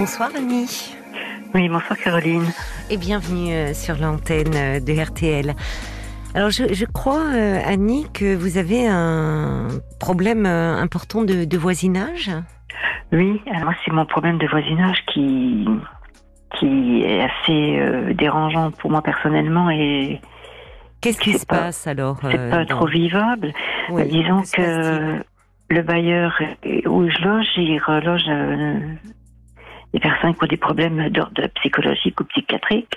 Bonsoir Annie. Oui, bonsoir Caroline. Et bienvenue euh, sur l'antenne euh, de RTL. Alors je, crois, euh, Annie, que vous avez un problème important de, voisinage Oui, alors c'est mon problème de voisinage qui, qui est assez dérangeant pour moi personnellement et Qu'est-ce qui se passe alors C'est pas trop vivable? disons que le bailleur où je loge, il reloge des personnes qui ont des problèmes d'ordre psychologique ou psychiatrique.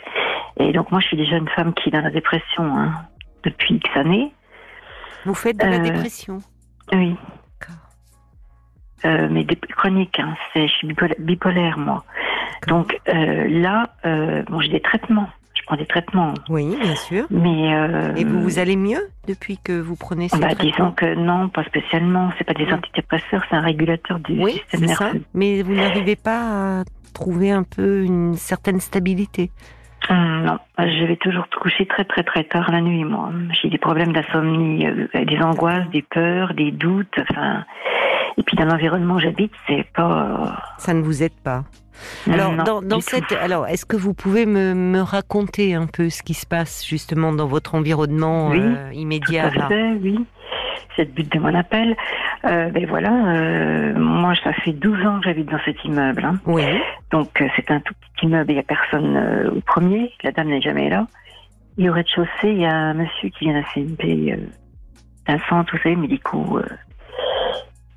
Et donc moi, je suis déjà une femme qui est dans la dépression hein, depuis X années. Vous faites de la euh, dépression Oui. Euh, mais des, chronique, hein, je suis bipolaire, moi. Donc euh, là, euh, bon, j'ai des traitements je prends des traitements. Oui, bien sûr. Mais euh, et vous, vous allez mieux depuis que vous prenez ces bah, traitements Disons que non, pas spécialement. C'est pas des antidépresseurs, c'est un régulateur du oui, système nerveux. Mais vous n'arrivez pas à trouver un peu une certaine stabilité hum, non, je vais toujours coucher très très très tard la nuit, moi. J'ai des problèmes d'insomnie, euh, des angoisses, des peurs, des doutes. Enfin, et puis dans l'environnement où j'habite, c'est pas. Ça ne vous aide pas. Alors, dans, cette, alors, est-ce que vous pouvez me, me, raconter un peu ce qui se passe justement dans votre environnement euh, immédiat tout à fait, Oui, c'est le but de mon appel. Euh, ben voilà, euh, moi, ça fait 12 ans que j'habite dans cet immeuble. Hein. Oui. Donc, c'est un tout petit immeuble. Il n'y a personne au premier. La dame n'est jamais là. Et au rez-de-chaussée, il y a un monsieur qui vient d'assumer d'un centre, vous savez, médicaux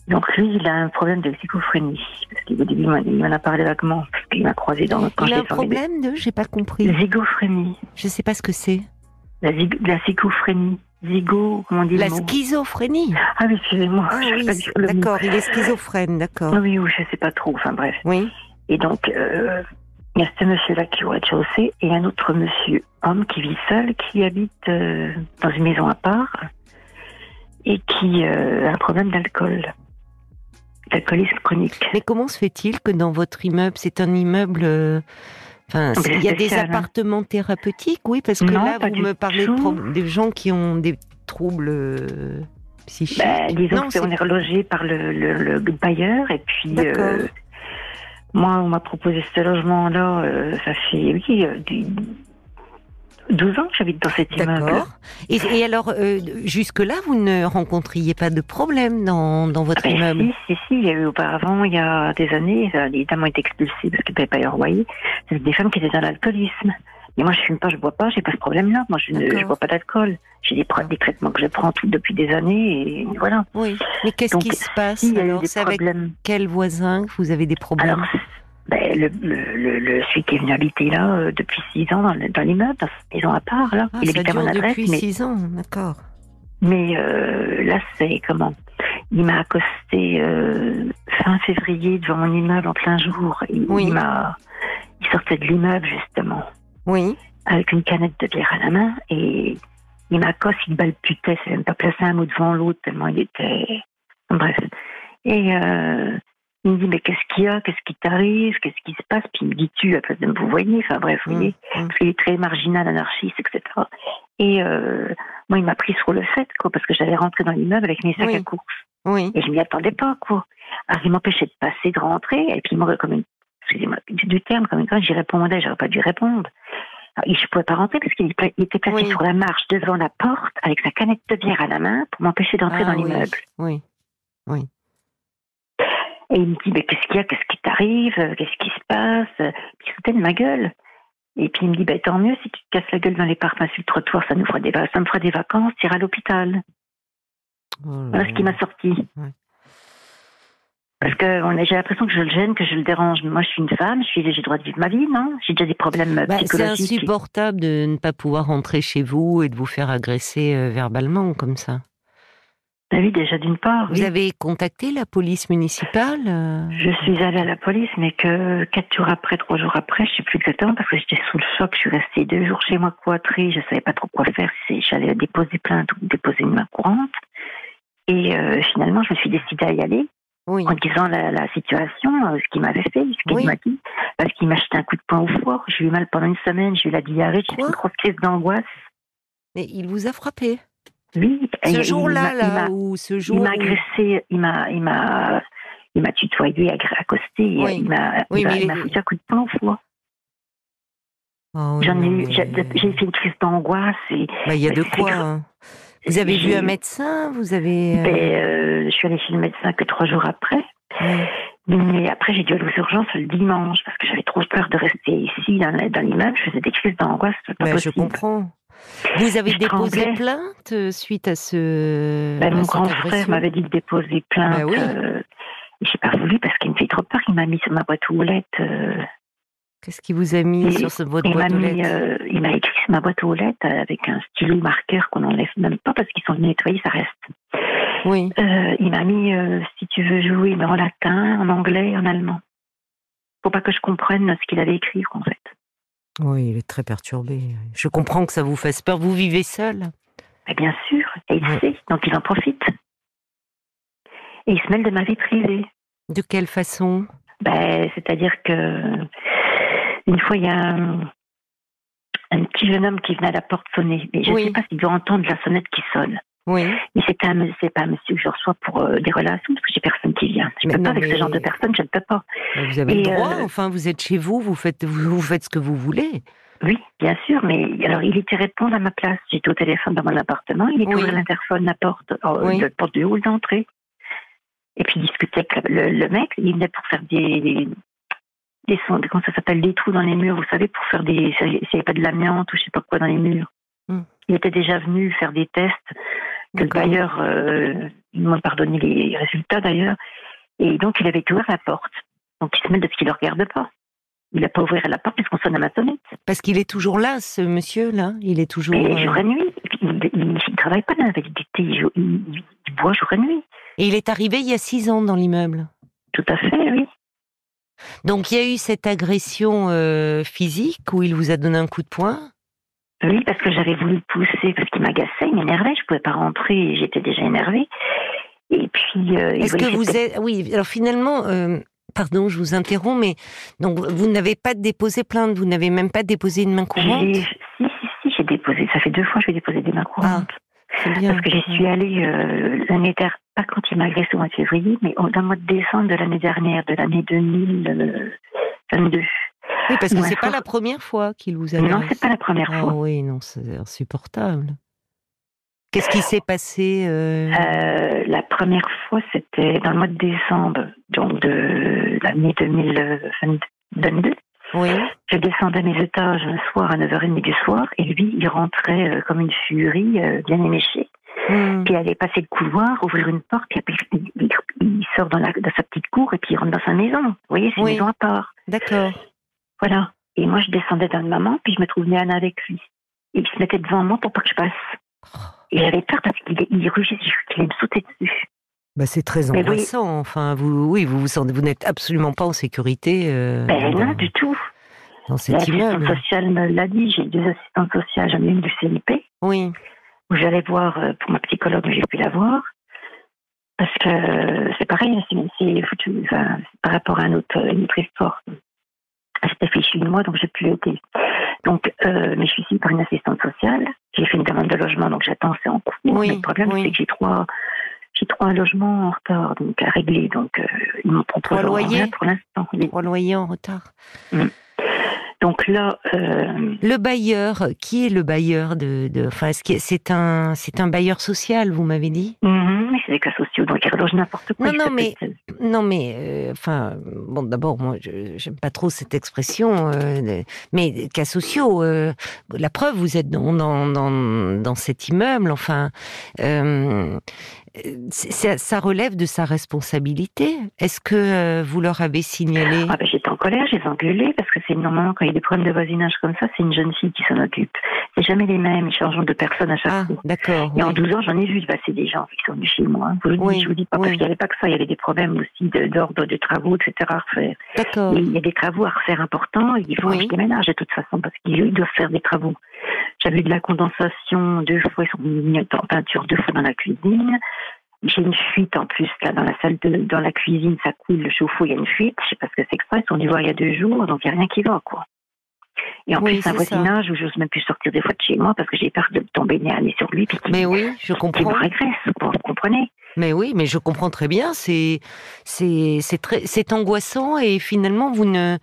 donc lui, il a un problème de psychophrénie. Parce qu'au début, il m'en a parlé vaguement, parce qu'il m'a croisé dans quand Il a un problème de, j'ai pas compris. Zygophrènie. Je sais pas ce que c'est. La, la psychophrénie. Zygo, comment on dit La schizophrénie. Ah oui, excusez-moi. Ah, oui, d'accord, il est schizophrène, d'accord. Oui, oui, je sais pas trop, enfin bref. Oui. Et donc, euh, il y a ce monsieur-là qui est au rez-de-chaussée et un autre monsieur, homme, qui vit seul, qui habite euh, dans une maison à part et qui euh, a un problème d'alcool d'alcoolisme chronique. Mais comment se fait-il que dans votre immeuble, c'est un immeuble... Euh, enfin, il y a des appartements thérapeutiques, oui, parce que là, vous me parlez de des gens qui ont des troubles euh, psychiques. Ben, disons qu'on est relogé par le, le, bailleur, et puis euh, moi, on m'a proposé ce logement-là, ça fait, oui, du, 12 ans que j'habite dans cet immeuble. D'accord. Et, alors, euh, jusque-là, vous ne rencontriez pas de problème dans, dans votre ah ben immeuble? Si, si, si. Il y a eu auparavant, il y a des années, les dames ont été expulsées parce qu'elles ne pas leur loyer. C'est des femmes qui étaient dans l'alcoolisme. Mais moi, je fume pas, je bois pas, j'ai pas ce problème-là. Moi, je ne bois pas d'alcool. J'ai des, des, traitements que je prends tout depuis des années et voilà. Oui. Mais qu'est-ce qui se passe alors? C'est avec quel voisin que vous avez des problèmes? Ben, le, le, le, celui qui est venu habiter là euh, depuis six ans dans, dans l'immeuble, dans cette maison à part, là. Ah, il habite à mon adresse. Depuis mais, six ans, d'accord. Mais euh, là, c'est comment? Il m'a accosté euh, fin février devant mon immeuble en plein jour. Il, oui. il m'a, il sortait de l'immeuble justement. Oui. Avec une canette de bière à la main et il m'accoste, il balbutait, c'est même pas placé un mot devant l'autre tellement il était. Bref. Et euh, il me dit, mais qu'est-ce qu'il y a? Qu'est-ce qui t'arrive? Qu'est-ce qui se passe? Puis il me dit, tu, à place de me vous voyez. Enfin bref, vous voyez, mmh, mmh. parce qu'il est très marginal, anarchiste, etc. Et euh, moi, il m'a pris sur le fait, quoi, parce que j'allais rentrer dans l'immeuble avec mes sacs à course. Oui. Et je m'y attendais pas, quoi. Alors, il m'empêchait de passer, de rentrer, et puis il m'aurait comme une, excusez-moi, du terme, comme une quand j'y répondais, j'aurais pas dû répondre. Alors, je pouvais pas rentrer parce qu'il était placé sur la marche devant la porte avec sa canette de bière à la main pour m'empêcher d'entrer ah dans l'immeuble. Oui. Oui. Et il me dit, mais qu'est-ce qu'il y a, qu'est-ce qui t'arrive, qu'est-ce qui se passe? Puis il foutait de ma gueule. Et puis il me dit, bah, tant mieux si tu te casses la gueule dans les parcs, sur le trottoir, ça, nous fera des, ça me fera des vacances, tu iras à l'hôpital. Oh voilà ce qui m'a sorti. Parce que j'ai l'impression que je le gêne, que je le dérange. Moi, je suis une femme, j'ai le droit de vivre ma vie, non? J'ai déjà des problèmes bah, psychologiques. C'est insupportable de ne pas pouvoir rentrer chez vous et de vous faire agresser euh, verbalement comme ça. Ben oui, déjà d'une part. Vous avez contacté la police municipale euh Je suis allée à la police, mais que quatre jours après, trois jours après, je sais plus exactement, parce que j'étais sous le choc. Je suis restée deux jours chez moi cloîtrée, je savais pas trop quoi faire. Si j'allais déposer plainte ou déposer une main courante. Et euh, finalement, je me suis décidée à y aller. Oui. En disant la, situation, euh, ce qu'il m'avait fait, ce qu'il m'a dit, parce qu'il m'a jeté un coup de poing au foie. J'ai eu mal pendant une semaine, j'ai eu la diarrhée, j'ai eu une grosse crise d'angoisse. Mais il vous a frappé oui. Ce jour-là, là, ou ce jour. Il m'a agressé, il m'a, il m'a, il m'a tutoyé, accosté, il m'a foutu un coup de poing au foie. Oh, J'en ai eu, j'ai fait une crise d'angoisse. Bah, il y a de quoi. Hein. Vous avez vu un médecin Vous avez. Euh ben, euh, je suis allée chez le médecin que trois jours après. Mais après, j'ai dû aller aux urgences le dimanche parce que j'avais trop peur de rester ici dans, l'immeuble. Je faisais des crises d'angoisse. Ben, je comprends. Vous avez déposé plainte euh, suite à ce. Ben, mon grand frère m'avait dit de déposer plainte. Ben oui. j'ai pas voulu parce qu'il me fait trop peur. Il m'a mis sur ma boîte aux lettres Qu'est-ce qu'il vous a mis sur ce, boîte aux lettres euh, Il m'a écrit sur ma boîte aux lettres avec un stylo marqueur qu'on n'enlève même pas parce qu'ils sont venus nettoyer, ça reste. Oui. Euh, il m'a mis euh, si tu veux jouer, mais en latin, en anglais, en allemand. Faut pas que je comprenne ce qu'il avait écrit en fait. Oui, il est très perturbé. Je comprends que ça vous fasse peur. Vous vivez seul? Bien sûr, et il sait, donc il en profite. Et il se mêle de ma vie privée. De quelle façon? Ben, C'est-à-dire que une fois, il y a un, petit jeune homme qui venait à la porte sonner. Mais je ne sais pas s'il doit entendre la sonnette qui sonne. Oui. Mais c'est pas, pas un monsieur que je reçois pour euh, des relations, parce que j'ai personne qui vient. Je ne peux pas avec ce genre de personne, je ne peux pas. vous avez le droit, euh, enfin, vous êtes chez vous, vous faites, vous, faites ce que vous voulez. Oui, bien sûr, mais alors il était répondre à ma place. J'étais au téléphone dans mon appartement, il était oui. l'interphone, la porte, euh, la porte de hall d'entrée. Et puis il discutait avec le, mec, il venait pour faire des, des comment ça s'appelle, des trous dans les murs, vous savez, pour faire des, s'il n'y avait pas de l'amiante ou je sais pas quoi dans les murs. Hmm. Il était déjà venu faire des tests, que le bailleur, euh, m'a pardonné les résultats d'ailleurs, et donc il avait ouvert la porte. Donc il se met de ce qu'il ne regarde pas. Il n'a pas ouvert la porte puisqu'on sonne à ma sonnette. Parce qu'il est toujours là, ce monsieur-là Il est toujours. Mais jour et nuit. Il ne travaille pas dans la validité. Il, il, il, boit jour et nuit. Et il est arrivé il y a six ans dans l'immeuble Tout à fait, oui. Donc il y a eu cette agression euh, physique où il vous a donné un coup de poing Oui, parce que j'avais voulu pousser parce qu'il m'agaçait, il m'énervait, je ne pouvais pas rentrer, j'étais déjà énervée. Et puis. Euh, Est-ce que vous êtes. Oui, alors finalement. Euh, pardon, je vous interromps, mais donc vous n'avez pas déposé plainte, vous n'avez même pas déposé une main courante? Si, si, si, j'ai déposé. Ça fait deux fois que j'ai déposé des mains courantes. Ah, bien. Parce que j'y suis allée l'année dernière pas quand il m'a agressé au mois de février, mais dans le mois de décembre de l'année dernière, de l'année 2022. Oui, parce que c'est pas la première fois qu'il vous a Non, c'est pas la première ah, fois. Oui, non, c'est insupportable. Qu'est-ce qui s'est passé euh? Euh, La première fois, c'était dans le mois de décembre, donc de l'année 2022. Oui. Je descendais mes étages un soir à 9h30 du soir et lui, il rentrait euh, comme une furie, bien éméchée. Hmm. Puis aller passer le couloir, ouvrir une porte, puis il, sort dans, sa petite cour et puis il rentre dans sa maison. Vous voyez, c'est une maison à part. D'accord. Voilà. Et moi, je descendais dans le maman, puis je me trouvais Anna avec lui. Et il se mettait devant moi pour pas que je passe. Et j'avais peur parce qu'il il rugit, qu'il allait me sauter dessus. Bah c'est très angoissant. Enfin, vous, oui, vous vous vous n'êtes absolument pas en sécurité. Euh, ben non, du tout. Dans cet immeuble. sociale me l'a dit. J'ai deux assistantes sociales, j'en ai une du CNP. Oui où j'allais voir euh, pour ma psychologue, j'ai pu la voir. Parce que c'est pareil, c'est foutu enfin, par rapport à une autre, une autre histoire. C'était fichu de moi, donc j'ai pu l'aider. Donc, euh, mais je suis ici par une assistante sociale. J'ai fait une demande de logement, donc j'attends, c'est en cours. Oui, le problème, c'est que j'ai trois, j'ai trois logements en retard, donc à régler. Donc, euh, ils m'ont proposé trois loyers pour l'instant. Trois loyers en retard. Mm. Donc là, euh... le bailleur, qui est le bailleur de, de enfin, c'est un, c'est un bailleur social, vous m'avez dit? Mm c'est des cas sociaux, donc il relogent n'importe quoi. Non, non, mais, non, mais, euh, enfin, bon, d'abord, moi, j'aime pas trop cette expression, euh, mais cas sociaux. Euh, la preuve, vous êtes dans dans, dans, cet immeuble, enfin. Euh, ça relève de sa responsabilité. Est-ce que euh, vous leur avez signalé? Ah ben, colère, j'ai engueulé parce que c'est normalement quand il y a des problèmes de voisinage comme ça, c'est une jeune fille qui s'en occupe. C'est jamais les mêmes, ils changent de personne à chaque ah, fois. D'accord. Et en 12 ans, j'en ai vu passer des gens qui sont venus chez moi. Vous le oui, je vous dis pas parce qu'il n'y avait pas que ça, il y avait des problèmes aussi d'ordre de, travaux, etc. à refaire. D'accord. Il y a des travaux à refaire importants, il faut oui. déménage de toute façon parce qu'ils doivent faire des travaux. J'avais de la condensation deux fois, ils sont mis en peinture deux fois dans la cuisine. J'ai une fuite en plus là dans la salle de dans la cuisine, ça coule le chauffe-eau, il y a une fuite. Je sais pas ce que c'est que ça. Ils sont venus voir il y a deux jours, donc il n'y a rien qui va quoi. Et en plus, un voisinage où j'ose même plus sortir des fois de chez moi parce que j'ai peur de tomber nez à nez sur lui. Mais oui, je comprends. Qui me régresse, vous comprenez? Mais oui, mais je comprends très bien. C'est c'est c'est très c'est angoissant et finalement vous ne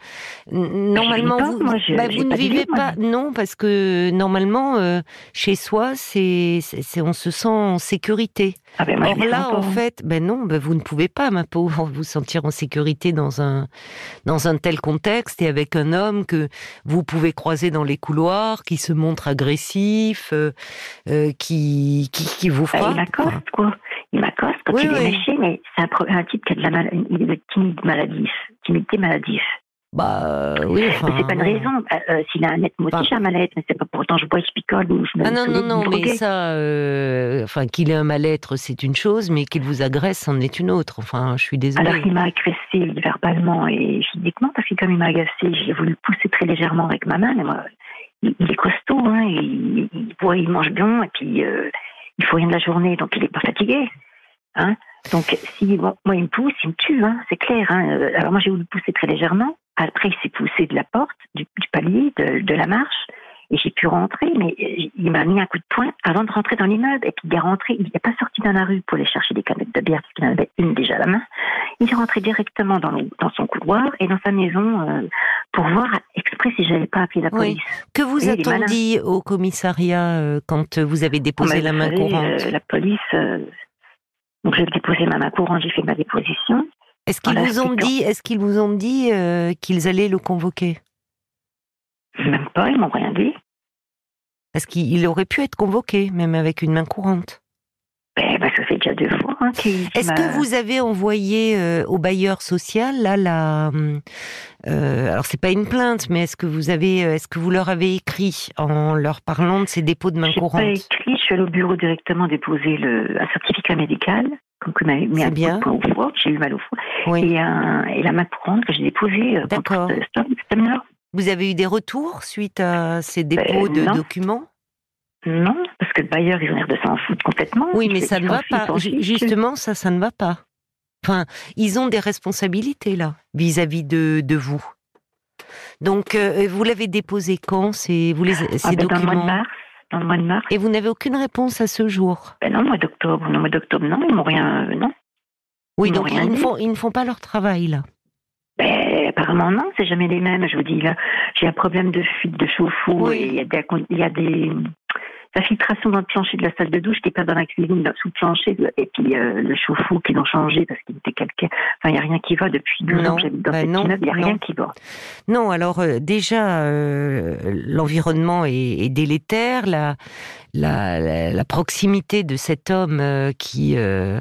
normalement vous, bah, vous ne vivez pas non parce que normalement euh, chez soi c'est c'est on se sent en sécurité. Ah ben Or là en fait ben non ben vous ne pouvez pas ma pauvre vous sentir en sécurité dans un dans un tel contexte et avec un homme que vous pouvez croiser dans les couloirs qui se montre agressif euh, euh, qui, qui, qui vous frappe. il quoi il m'accoste quand il est méché, mais c'est un, un, type qui a de la mal, est timide maladif, timidité maladif. Bah oui. Enfin, c'est pas une raison. Euh, euh, s'il a un être, moi aussi j'ai un mal-être, mais c'est pas pourtant je bois, je picole ou je me Ah non, non, non, mais ça, euh, enfin, qu'il ait un mal-être, c'est une chose, mais qu'il vous agresse, c'en est une autre. Enfin, je suis désolée. Alors, il m'a agressé verbalement et physiquement, parce que comme il m'a agacé, j'ai voulu le pousser très légèrement avec ma main, mais moi, il, est costaud, hein, il, il, il, mange bien, et puis euh, il faut rien de la journée, donc il est pas fatigué. Hein donc, si moi, il me pousse, il me tue, hein, c'est clair. Hein. Euh, alors moi, j'ai voulu pousser très légèrement. Après, il s'est poussé de la porte, du, palier, de, la marche, et j'ai pu rentrer. Mais euh, il m'a mis un coup de poing avant de rentrer dans l'immeuble. Et puis il est rentré. Il n'est pas sorti dans la rue pour aller chercher des canettes de bière parce qu'il en avait une déjà à la main. Il est rentré directement dans, dans son couloir et dans sa maison euh, pour voir exprès si j'avais pas appelé la police. Que vous a dit au commissariat quand vous avez déposé la main courante La police donc j'ai déposé ma main courante, j'ai fait ma déposition. Est-ce qu'ils vous ont dit, est-ce qu'ils vous ont dit euh, qu'ils allaient le convoquer? Même pas, ils m'ont rien dit. Est-ce qu'il aurait pu être convoqué, même avec une main courante ben, ben, ça fait déjà deux fois. Hein, Est-ce que vous avez envoyé euh, au bailleur social là la euh, alors c'est pas une plainte, mais est-ce que vous avez euh, est-ce que vous leur avez écrit en leur parlant de ces dépôts de main courante Pas écrit. Je suis allée au bureau directement déposer le un certificat médical. Comme que m'avait mis un bien. au foie, j'ai eu mal au foie, et, et la main courante que j'ai déposée euh, D'accord. Vous avez eu des retours suite à ces dépôts ben, de documents? Non, parce que le bailleur, ils ont l'air de s'en foutre complètement. Oui, mais ça ne va pas. Justement, ça, ça ne va pas. Enfin, ils ont des responsabilités là vis-à-vis de, de vous. Donc, euh, vous l'avez déposé quand ces, vous les, ces ah ben, documents dans le, mois de mars, dans le mois de mars. Et vous n'avez aucune réponse à ce jour? Ben Non, mois d'octobre. Non, mois d'octobre, non, ils m'ont rien. Euh, non. Oui, donc ils, ne font, ils ne font pas leur travail là. Ben, apparemment non, c'est jamais les mêmes. Je vous dis là, j'ai un problème de fuite de chauffe-eau et il y a des, il y a des dans le plancher de la salle de douche qui est pas dans la cuisine, sous le plancher, et puis euh, le chauffe-eau qui l'ont changé parce qu'il était calcaire. Enfin, il n'y a rien qui va depuis 12 ans que j'habite dans bah cette immeuble, il n'y a rien qui va. Non, alors euh, déjà, euh, l'environnement est, est, délétère, la, la, la, proximité de cet homme euh, qui euh,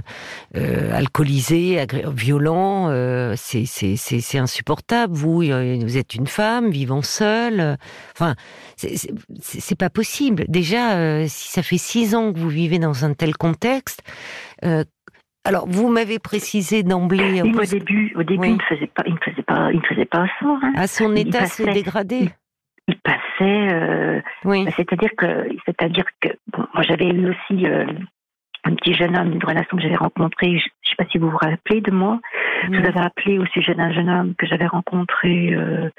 euh, alcoolisé, violent, euh, c'est insupportable. Vous, vous êtes une femme vivant seule. Enfin, c'est pas possible. Déjà, si ça fait six ans que vous vivez dans un tel contexte. alors, vous m'avez précisé d'emblée. au début, au début, il ne faisait pas, il ne faisait pas, il ne faisait pas ça. Hein. À son état s'est dégradé il passait. Euh, oui. Bah, c'est-à-dire que, c'est-à-dire que, bon, moi j'avais eu aussi euh, un petit jeune homme, une relation que j'avais rencontré. Je ne sais pas si vous vous rappelez de moi. Je vous avais appelé au sujet d'un jeune homme que j'avais rencontré euh,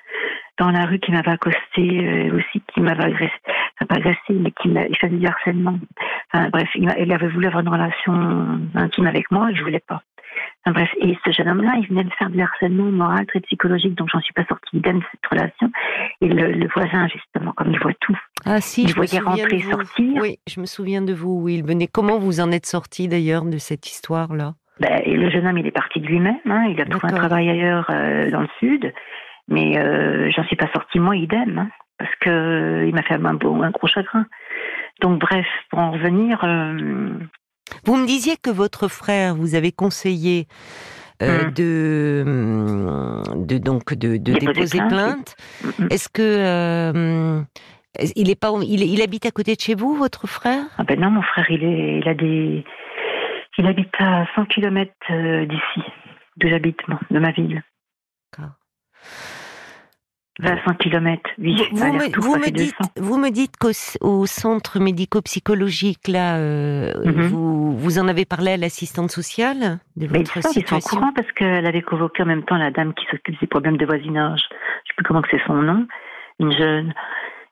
dans la rue qui m'avait accosté, aussi qui m'avait agressé, enfin pas agressé, mais qui m'a, il faisait du harcèlement. Enfin, bref, il, il, avait voulu avoir une relation intime avec moi et je voulais pas bref, et ce jeune homme-là, il venait de faire du harcèlement moral, très psychologique, donc j'en suis pas sortie idem de cette relation. Et le, voisin, justement, comme il voit tout, ah, si, il je voyait rentrer, sortir. Oui, je me souviens de vous, oui, il venait. Comment vous en êtes sorti d'ailleurs de cette histoire-là? Ben, et Le jeune homme, il est parti de lui-même, hein, il a trouvé un travail ailleurs euh, dans le sud, mais euh, j'en suis pas sortie moi idem, hein, parce que euh, il m'a fait un, un, gros chagrin. Donc bref, pour en revenir, euh, vous me disiez que votre frère vous avait conseillé euh, mmh. de, mmh, de, donc de, déposer plainte. Mmh, Est-ce que euh, il est pas il, il, habite à côté de chez vous, votre frère? Ah ben non, mon frère, il est il a des il habite à 100 km euh, d'ici, de de ma ville. D'accord. 20 km, oui. Vous, me, dites, vous me dites qu'au centre médico-psychologique, là, euh, mhm. vous, vous en avez parlé à l'assistante sociale de votre ça, situation Ils sont au courant parce qu'elle avait convoqué en même temps la dame qui s'occupe des problèmes de voisinage. Je ne sais plus comment c'est son nom. Une jeune.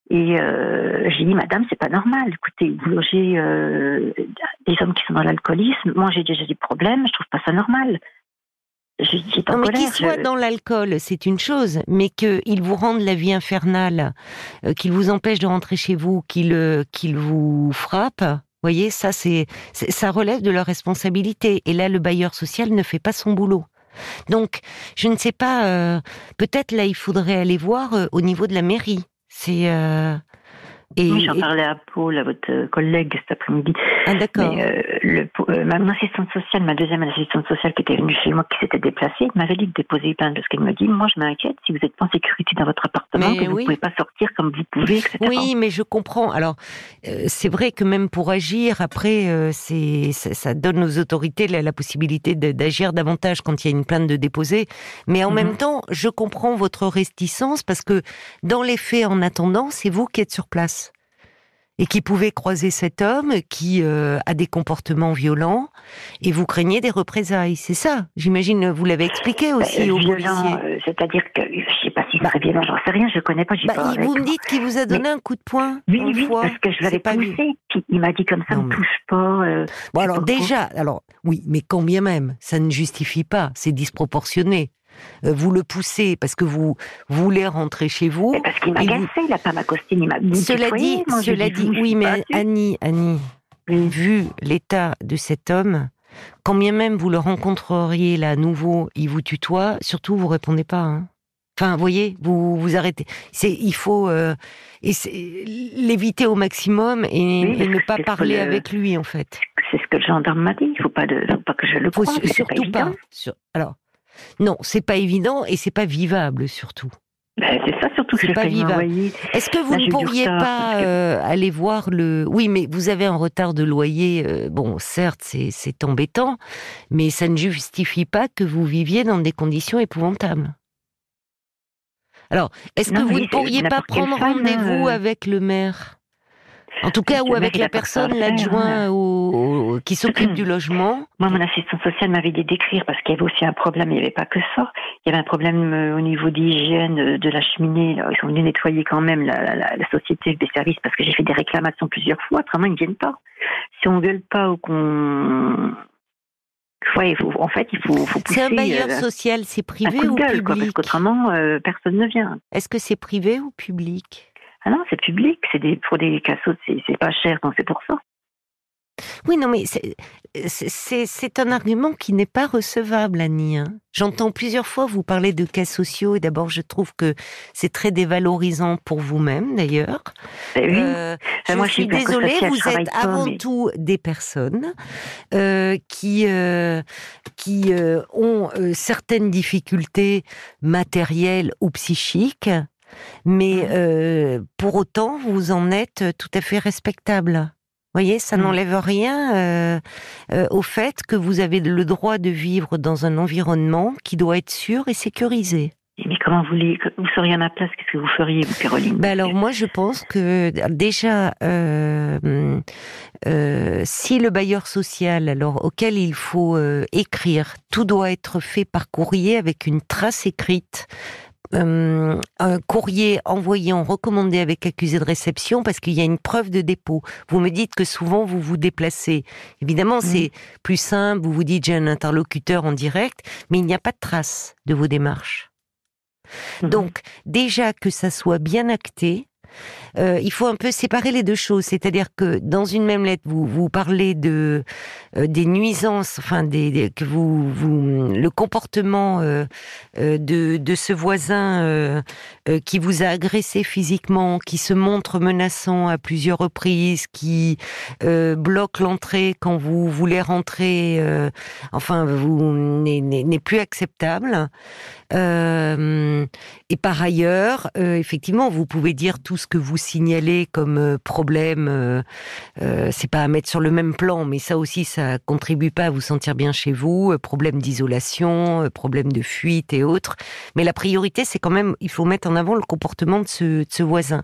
Et euh, j'ai dit, madame, c'est pas normal. Écoutez, vous logez euh, des hommes qui sont dans l'alcoolisme. Moi, j'ai déjà des problèmes. Je trouve pas ça normal. Je dis pas non, mais qu'ils soient dans l'alcool, c'est une chose, mais qu'ils vous rendent la vie infernale, euh, qu'ils vous empêchent de rentrer chez vous, qu'ils euh, qu'ils vous frappent. Voyez, ça c'est ça relève de leur responsabilité. Et là, le bailleur social ne fait pas son boulot. Donc, je ne sais pas. Euh, peut-être là, il faudrait aller voir euh, au niveau de la mairie. C'est euh, oui, j'en parlais à Paul, à votre collègue cet après-midi. Ah, d'accord. Euh, le, euh, ma, assistante sociale, ma deuxième assistante sociale qui était venue chez moi, qui s'était déplacée, m'avait dit de déposer plainte parce qu'elle me dit, moi je m'inquiète si vous n'êtes pas en sécurité dans votre appartement, que vous ne pouvez pas sortir comme vous pouvez, etc. Oui, mais je comprends. Alors, c'est vrai que même pour agir, après, c'est ça, donne aux autorités la, possibilité d'agir davantage quand il y a une plainte de déposer. Mais en mhm. même temps, je comprends votre réticence parce que dans les faits, en attendant, c'est vous qui êtes sur place et qui pouvait croiser cet homme qui euh, a des comportements violents et vous craignez des représailles. C'est ça, j'imagine, vous l'avez expliqué aussi au policier. Euh, c'est-à-dire que je ne sais pas si c'est bah, violent, j'en sais rien, je ne connais pas. Bah, pas vous me dites qu'il vous a donné un coup de poing. Oui, oui, parce que je l'avais poussé. Puis il m'a dit comme ça, ne touche pas. Euh, bon, alors déjà, alors oui, mais combien même, ça ne justifie pas, c'est disproportionné. Euh, vous le poussez parce que vous voulez rentrer chez vous. parce qu'il m'a cassé, il n'a pas ma il m'a Cela dit, cela dit, oui, mais Annie, Annie, vu l'état de cet homme, quand bien même vous le rencontreriez là à nouveau, il vous tutoie, surtout vous répondez pas. Hein. Enfin, vous voyez, vous vous arrêtez. C'est, il faut euh, l'éviter au maximum et, ne pas parler avec lui en fait. C'est ce que le gendarme m'a dit. Il faut pas de, faut pas que je le croie. surtout pas. alors, non, c'est pas évident et c'est pas vivable surtout. Ben, c'est ça surtout que pas vivable. Est-ce que vous ne pourriez pas euh, aller voir le Oui, mais vous avez un retard de loyer. Euh, bon, certes, c'est embêtant, mais ça ne justifie pas que vous viviez dans des conditions épouvantables. Alors, est-ce que vous ne pourriez pas prendre rendez-vous euh. avec le maire? En tout cas, ou avec la personne, l'adjoint au, qui s'occupe du logement. Moi, mon assistante sociale m'avait dit d'écrire parce qu'il y avait aussi un problème. Il n'y avait pas que ça. Il y avait un problème euh, au niveau d'hygiène euh, de la cheminée. Ils sont venus nettoyer quand même la, la, société des services parce que j'ai fait des réclamations plusieurs fois. Autrement, ils ne viennent pas. Si on gueule pas ou qu'on Ouais, en fait, il faut, faut C'est un bailleur euh, social, c'est privé ou public Parce qu'autrement, personne ne vient. Est-ce que c'est privé ou public? Ah non, c'est public, c'est des, pour des cassos, c'est pas cher, donc c'est pour ça. Oui, non, mais c'est un argument qui n'est pas recevable, Annie. Hein. J'entends plusieurs fois vous parler de cas sociaux, et d'abord, je trouve que c'est très dévalorisant pour vous-même, d'ailleurs. Eh oui. Euh, je moi, suis désolée, vous êtes avant tout des personnes euh, qui, euh, qui ont certaines difficultés matérielles ou psychiques mais euh, pour autant, vous en êtes tout à fait respectable. Vous voyez, ça mmh. n'enlève rien euh, euh, au fait que vous avez le droit de vivre dans un environnement qui doit être sûr et sécurisé. Mais comment vous, vous seriez à ma place? Qu'est-ce que vous feriez, vous, Caroline? Ben Alors moi, je pense que déjà, si le bailleur social, alors auquel il faut écrire, tout doit être fait par courrier avec une trace écrite euh, un courrier envoyé en recommandé avec accusé de réception parce qu'il y a une preuve de dépôt. Vous me dites que souvent vous vous déplacez. Évidemment, mmh. c'est plus simple, vous vous dites j'ai un interlocuteur en direct, mais il n'y a pas de trace de vos démarches. Mmh. Donc, déjà que ça soit bien acté, euh, il faut un peu séparer les deux choses. C'est-à-dire que dans une même lettre, vous, vous parlez de euh, des nuisances, enfin des, que vous, le comportement euh, de, de ce voisin qui vous a agressé physiquement, qui se montre menaçant à plusieurs reprises, qui bloque l'entrée quand vous voulez rentrer, enfin vous n'est plus acceptable. et par ailleurs, effectivement, vous pouvez dire tout ce que vous signaler comme euh, problème, euh, euh, c'est pas à mettre sur le même plan, mais ça aussi, ça contribue pas à vous sentir bien chez vous. problème d'isolation, problème de fuite et autres. Mais la priorité, c'est quand même, il faut mettre en avant le comportement de ce, ce voisin.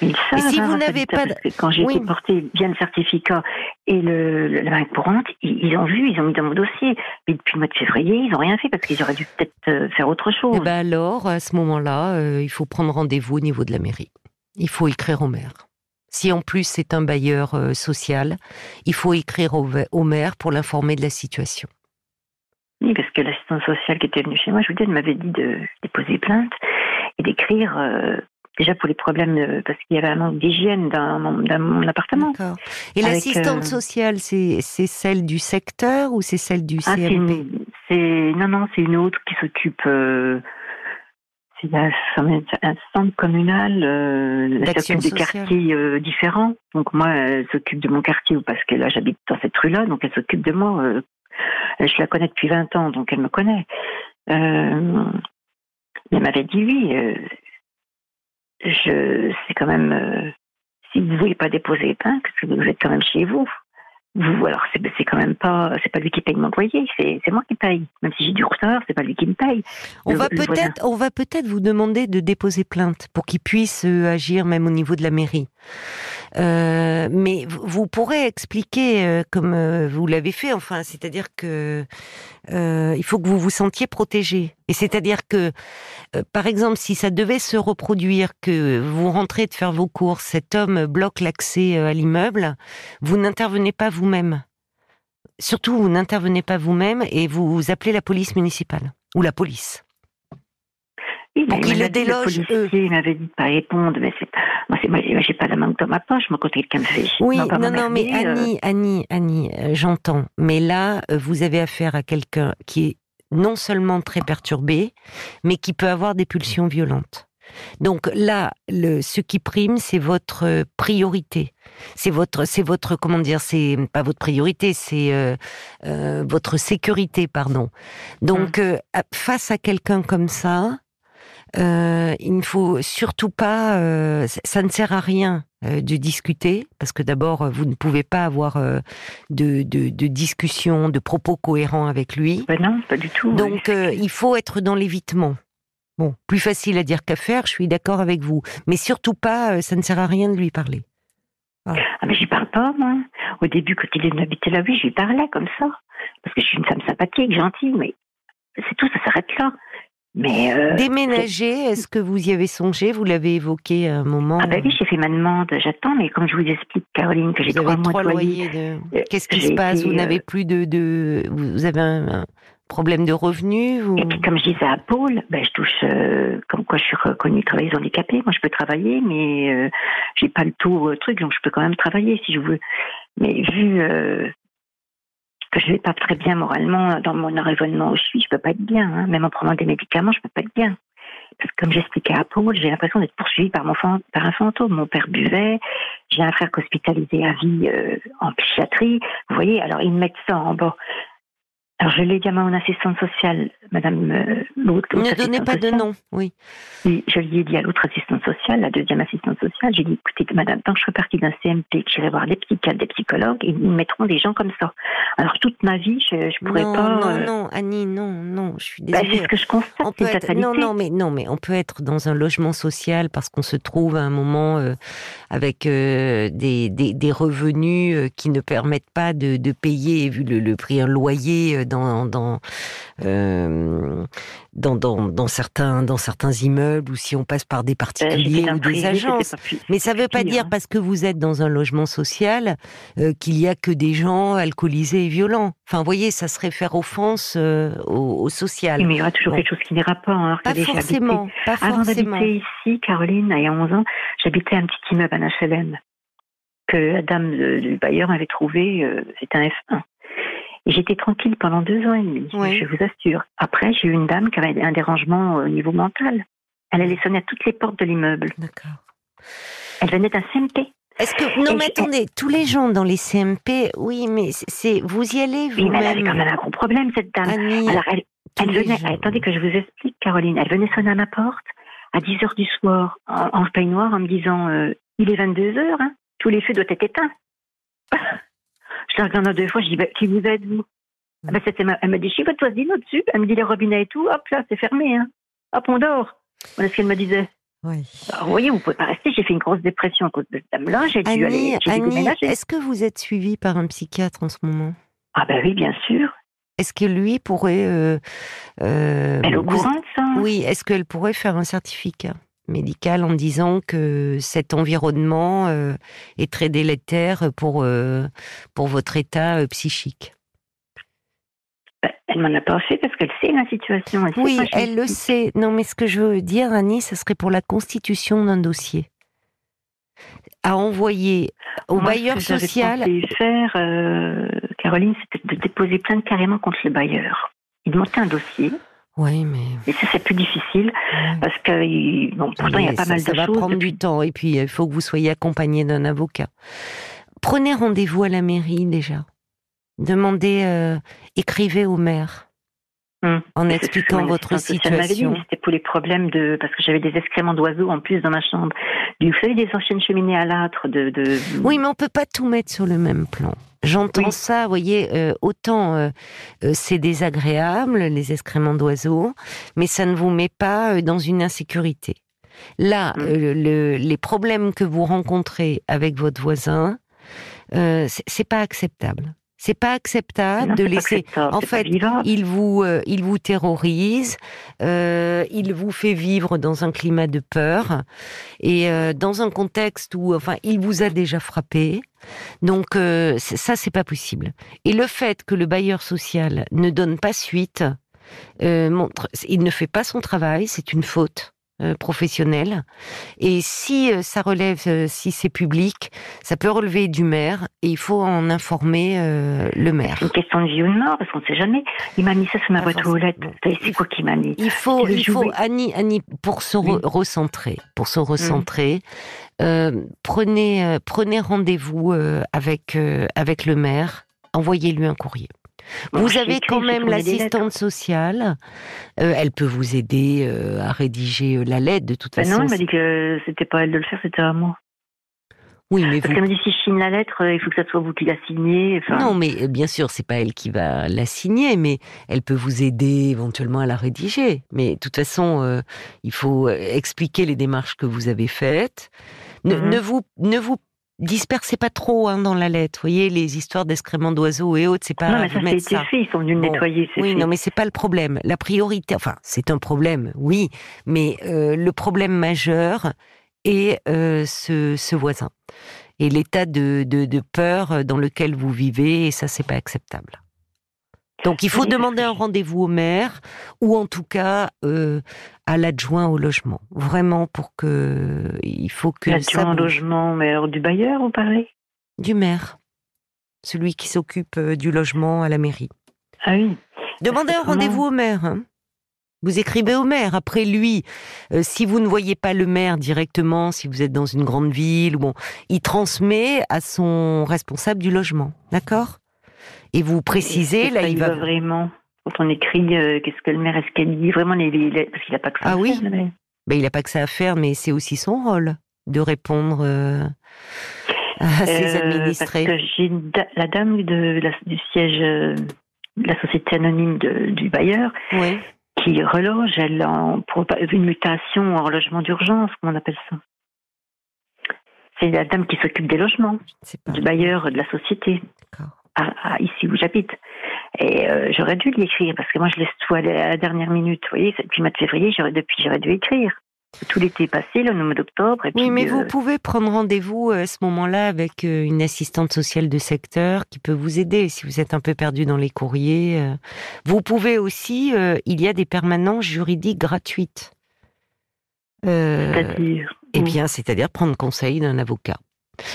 et si vous n'avez pas, quand j'ai été porté bien le certificat et le, la banque courante, ils, ont vu, ils ont mis dans mon dossier. Mais depuis le mois de février, ils n'ont rien fait parce qu'ils auraient dû peut-être faire autre chose. Et eh ben alors, à ce moment-là, il faut prendre rendez-vous au niveau de la mairie. Il faut écrire au maire. Si en plus c'est un bailleur euh, social, il faut écrire au, maire pour l'informer de la situation. Oui, parce que l'assistante sociale qui était venue chez moi, je vous dis, elle m'avait dit de déposer plainte et d'écrire euh, déjà pour les problèmes, parce qu'il y avait un manque d'hygiène dans, mon appartement. Et l'assistante euh, sociale, c'est celle du secteur ou c'est celle du ah, CMP Non, non, c'est une autre qui s'occupe il y a un centre communal, euh, elle s'occupe des quartiers euh, différents. Donc moi, elle s'occupe de mon quartier parce que là, j'habite dans cette rue-là, donc elle s'occupe de moi. Euh, je la connais depuis 20 ans, donc elle me connaît. Euh, elle m'avait dit oui. Euh, je, c'est quand même. si vous ne voulez pas déposer plainte, parce que vous êtes quand même chez vous, vous, alors c'est quand même pas, c'est pas lui qui paye mon loyer, c'est moi qui paye. Même si j'ai du retard, c'est pas lui qui me paye. On va peut-être, on va peut-être vous demander de déposer plainte pour qu'il puisse euh, agir même au niveau de la mairie. Euh, mais vous pourrez expliquer euh, comme euh, vous l'avez fait, enfin, c'est-à-dire que il faut que vous vous sentiez protégé. Et c'est-à-dire que, par exemple, si ça devait se reproduire, que vous rentrez de faire vos courses, cet homme bloque l'accès à l'immeuble, vous n'intervenez pas vous-même. Surtout, vous n'intervenez pas vous-même et vous appelez la police municipale ou la police. Oui, pour le déloge. Il m'avait dit de pas répondre, mais moi, moi, j'ai pas la main dans ma poche, moi, quand quelqu'un me fait. Oui, non, non, non mais Annie, euh. Annie, Annie, euh, j'entends. Mais là, euh, vous avez affaire à quelqu'un qui est non seulement très perturbé, mais qui peut avoir des pulsions violentes. Donc là, le, ce qui prime, c'est votre priorité. C'est votre, c'est votre, comment dire, c'est pas votre priorité, c'est euh, euh, votre sécurité, pardon. Donc mmh. face à quelqu'un comme ça, euh, il ne faut surtout pas, euh, ça ne sert à rien euh, de discuter, parce que d'abord, vous ne pouvez pas avoir de, de, de, discussion, de propos cohérents avec lui. Ben non, pas du tout. Donc, il faut être dans l'évitement. Bon, plus facile à dire qu'à faire, je suis d'accord avec vous. Mais surtout pas, ça ne sert à rien de lui parler. Ah, mais j'y parle pas, moi. Au début, quand il est venu habiter là, oui, je lui parlais comme ça. Parce que je suis une femme sympathique, gentille, mais c'est tout, ça s'arrête là. Mais euh, déménager, est-ce que vous y avez songé? Vous l'avez évoqué à un moment. Ah bah oui, j'ai fait ma demande, j'attends, mais comme je vous explique, Caroline, que j'ai trois mois de loyer. De... Euh, Qu'est-ce qui se passe? Vous n'avez euh, plus de, de, vous avez un, problème de revenus Et puis comme je disais à Paul, ben, je touche, comme quoi je suis reconnue travailleuse handicapée. Moi, je peux travailler, mais euh, j'ai pas le tout truc, donc je peux quand même travailler si je veux. Mais vu que je vais pas très bien moralement dans mon raisonnement où je suis, je peux pas être bien. Hein. Même en prenant des médicaments, je peux pas être bien. Parce que comme j'expliquais à Paul, j'ai l'impression d'être poursuivie par, mon, par un fantôme. Mon père buvait, j'ai un frère hospitalisé à vie euh, en psychiatrie. Vous voyez, alors ils me mettent ça en bas. Alors, je l'ai dit à mon assistante sociale, Madame euh, l'autre. Ne donnez pas de nom, oui. oui. Je lui ai dit à l'autre assistante sociale, la deuxième assistante sociale, j'ai dit, écoutez, Madame, tant que je fais partie d'un CMP, que j'irai voir des psychiatres, des psychologues, ils mettront des gens comme ça. Alors, toute ma vie, je ne pourrais pas. Non, euh, non, Annie, non, non, je suis désolée. Bah, c'est ce que je constate, on peut être... Non, non, mais, non, mais on peut être dans un logement social parce qu'on se trouve à un moment euh, avec des, des, des, revenus qui ne permettent pas de, de payer, vu le, le prix, un loyer dans, euh, dans, dans, dans, certains, dans certains immeubles ou si on passe par des particuliers ou des agences. Mais ça ne veut pas dire, hein. parce que vous êtes dans un logement social, euh, qu'il y a que des gens alcoolisés et violents. Enfin, vous voyez, ça serait faire offense euh, au, social. mais il y aura toujours quelque chose qui n'ira pas. Hein, pas forcément. Pas Avant d'habiter ici, Caroline, il y a 11 ans, j'habitais un petit immeuble à HLM que la dame du bailleur avait trouvé, c'était un F1. J'étais tranquille pendant deux ans et demi, je vous assure. Après, j'ai eu une dame qui avait un dérangement au niveau mental. Elle allait sonner à toutes les portes de l'immeuble. D'accord. Elle venait d'un CMP. Est-ce que non mais attendez, tous les gens dans les CMP, oui, mais c'est vous y allez vous-même. Oui, elle avait quand même un gros problème cette dame. Alors elle, elle venait, attendez que je vous explique, Caroline. Elle venait sonner à ma porte à 10 heures du soir en, en peignoir en me disant euh, il est 22 heures, hein, tous les feux doivent être éteints. Je la regarde deux fois, je dis, bah, qui vous êtes, vous? Ah, bah, Elle m'a dit, je suis votre voisine au-dessus. Elle me dit, les robinets et tout, hop là, c'est fermé. Hein. Hop, on dort. Voilà ce qu'elle me disait. Oui. Alors, vous voyez, vous pouvez pas rester. J'ai fait une grosse dépression à cause de cette dame-là. J'ai dû aller. Est-ce que vous êtes suivi par un psychiatre en ce moment? Ah ben oui, bien sûr. Est-ce que lui pourrait... Euh, euh, elle est au courant de ça? Oui, est-ce qu'elle pourrait faire un certificat? Médicale en disant que cet environnement est très délétère pour, pour votre état psychique. Bah, elle m'en a pas fait parce qu'elle sait la situation. oui, elle le sait. Non, mais ce que je veux dire, Annie, ce serait pour la constitution d'un dossier. À envoyer au bailleur ce que social. faire, euh, Caroline, c'était de déposer plainte carrément contre le bailleur. Il montait un dossier. Oui, mais. Et ça, c'est plus difficile parce que, bon, pourtant, il y a pas mal de choses. Ça va prendre du temps et puis il faut que vous soyez accompagné d'un avocat. Prenez rendez-vous à la mairie déjà. Demandez, euh, écrivez au maire. Hmm. En expliquant votre situation. C'était pour les problèmes de parce que j'avais des excréments d'oiseaux en plus dans ma chambre. Vous savez des anciennes cheminées à l'âtre de, Oui, mais on peut pas tout mettre sur le même plan. J'entends ça, vous voyez, euh, autant euh, c'est désagréable les excréments d'oiseaux, mais ça ne vous met pas dans une insécurité. Là, hmm. les problèmes que vous rencontrez avec votre voisin, c'est pas acceptable. C'est pas acceptable de laisser. En fait, il vous, euh, il vous terrorise, euh, il vous fait vivre dans un climat de peur et euh, dans un contexte où, enfin, il vous a déjà frappé. Donc ça, c'est pas possible. Et le fait que le bailleur social ne donne pas suite montre, il ne fait pas son travail, c'est une faute. Euh, professionnel. Et si euh, ça relève, euh, si c'est public, ça peut relever du maire et il faut en informer le maire. Une question de vie ou de mort parce qu'on ne sait jamais. Il m'a mis ça sur ma boîte aux lettres. C'est quoi qu'il m'a mis Il faut, il faut Annie, Annie, pour se recentrer, pour se recentrer, prenez, prenez rendez-vous avec avec le maire, envoyez-lui un courrier. Vous avez quand même l'assistante sociale. Euh, elle peut vous aider euh, à rédiger euh, la lettre de toute ben façon. Non, elle m'a dit que c'était pas elle de le faire, c'était à moi. Oui, mais Parce qu'elle m'a dit si je signe la lettre, il faut que ça soit vous qui la signez. Non, mais bien sûr, c'est pas elle qui va la signer, mais elle peut vous aider éventuellement à la rédiger. Mais de toute façon, il faut expliquer les démarches que vous avez faites. Ne, mhm. ne vous ne vous dispersez pas trop hein, dans la lettre. Vous voyez, les histoires d'excréments d'oiseaux et autres, c'est pas. Non, mais ça, a été fait. Ils sont venus nettoyer. Oui, non, mais c'est pas le problème. La priorité, enfin, c'est un problème, oui, mais euh, le problème majeur est euh, ce, ce, voisin et l'état de, de, de, peur dans lequel vous vivez, et ça, c'est pas acceptable. Donc il faut demander un rendez-vous au maire ou en tout cas euh, à l'adjoint au logement. Vraiment pour que il faut que l'adjoint au logement, mais du bailleur vous parlez Du maire, celui qui s'occupe euh, du logement à la mairie. Ah oui. Demandez un rendez-vous au maire. Hein. Vous écrivez au maire. Après lui, euh, si vous ne voyez pas le maire directement, si vous êtes dans une grande ville, bon, il transmet à son responsable du logement. D'accord? Et vous précisez, là, il va... Vraiment, quand on écrit, euh, qu'est-ce que le maire, est-ce qu'elle dit vraiment, les, parce qu'il n'a pas que ça ah à oui. faire. Ben, il n'a pas que ça à faire, mais c'est aussi son rôle de répondre euh, à ses euh, administrés. Parce que j'ai la dame de du siège de la société anonyme du bailleur qui reloge, elle en, pour une mutation en logement d'urgence, comment on appelle ça? C'est la dame qui s'occupe des logements, du bailleur de la société. À, ici où j'habite. Et euh, j'aurais dû lui écrire parce que moi je laisse tout à la dernière minute. Vous voyez, depuis le mois de février, j'aurais depuis j'aurais dû écrire. Tout l'été passé, le mois d'octobre. Oui, mais vous euh, pouvez prendre rendez-vous euh, à ce moment-là avec une assistante sociale de secteur qui peut vous aider si vous êtes un peu perdu dans les courriers. Vous pouvez aussi, il y a des permanences juridiques gratuites. c'est-à-dire? Eh bien, c'est-à-dire prendre conseil d'un avocat.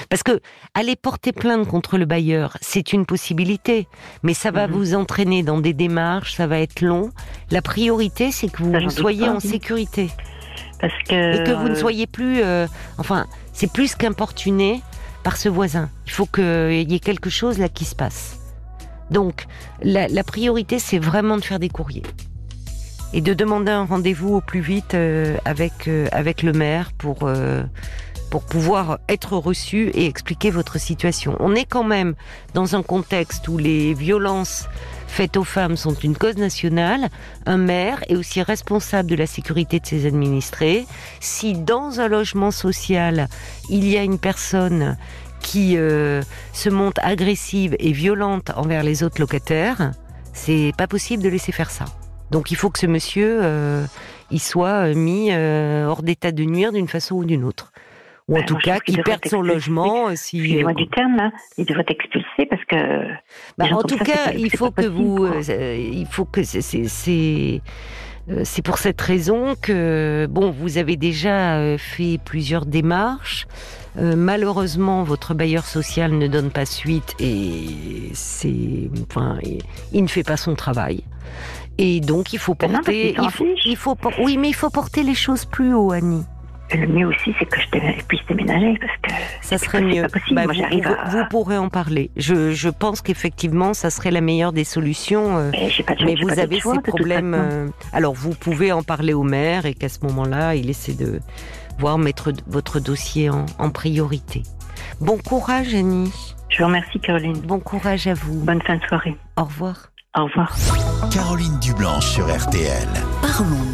Parce que aller porter plainte contre le bailleur, c'est une possibilité, mais ça va mhm. vous entraîner dans des démarches, ça va être long. La priorité, c'est que vous soyez en sécurité. Parce que... Et que vous ne soyez plus... Euh, enfin, c'est plus qu'importuné par ce voisin. Il faut qu'il y ait quelque chose là qui se passe. Donc, la, priorité, c'est vraiment de faire des courriers. Et de demander un rendez-vous au plus vite euh, avec, euh, avec le maire pour pour pouvoir être reçu et expliquer votre situation. On est quand même dans un contexte où les violences faites aux femmes sont une cause nationale. Un maire est aussi responsable de la sécurité de ses administrés. Si dans un logement social, il y a une personne qui euh, se montre agressive et violente envers les autres locataires, c'est pas possible de laisser faire ça. Donc il faut que ce monsieur, il soit mis hors d'état de nuire d'une façon ou d'une autre ou en bah, tout cas qu'il perde son logement. Si Excusez-moi du terme, hein. il devrait être expulsé parce que. Bah, en tout cas, il faut que vous, il faut que c'est euh, c'est pour cette raison que, bon, vous avez déjà euh, fait plusieurs démarches. Euh, malheureusement, votre bailleur social ne donne pas suite et c'est, enfin, il ne fait pas son travail. Et donc, il faut ben porter, il faut, il faut, oui, mais il faut porter les choses plus haut, Annie. Le mieux aussi, c'est que je puisse déménager parce que ça serait mieux. Bah, vous, pourrez en parler. Je, je pense qu'effectivement, ça serait la meilleure des solutions. Euh, mais, vous avez ces problèmes. Euh, alors, vous pouvez en parler au maire et qu'à ce moment-là, il essaie de voir mettre votre dossier en, en priorité. Bon courage, Annie. Je vous remercie, Caroline. Bon courage à vous. Bonne fin de soirée. Au revoir. Au revoir. Caroline Dublanche sur RTL. Parlons-nous.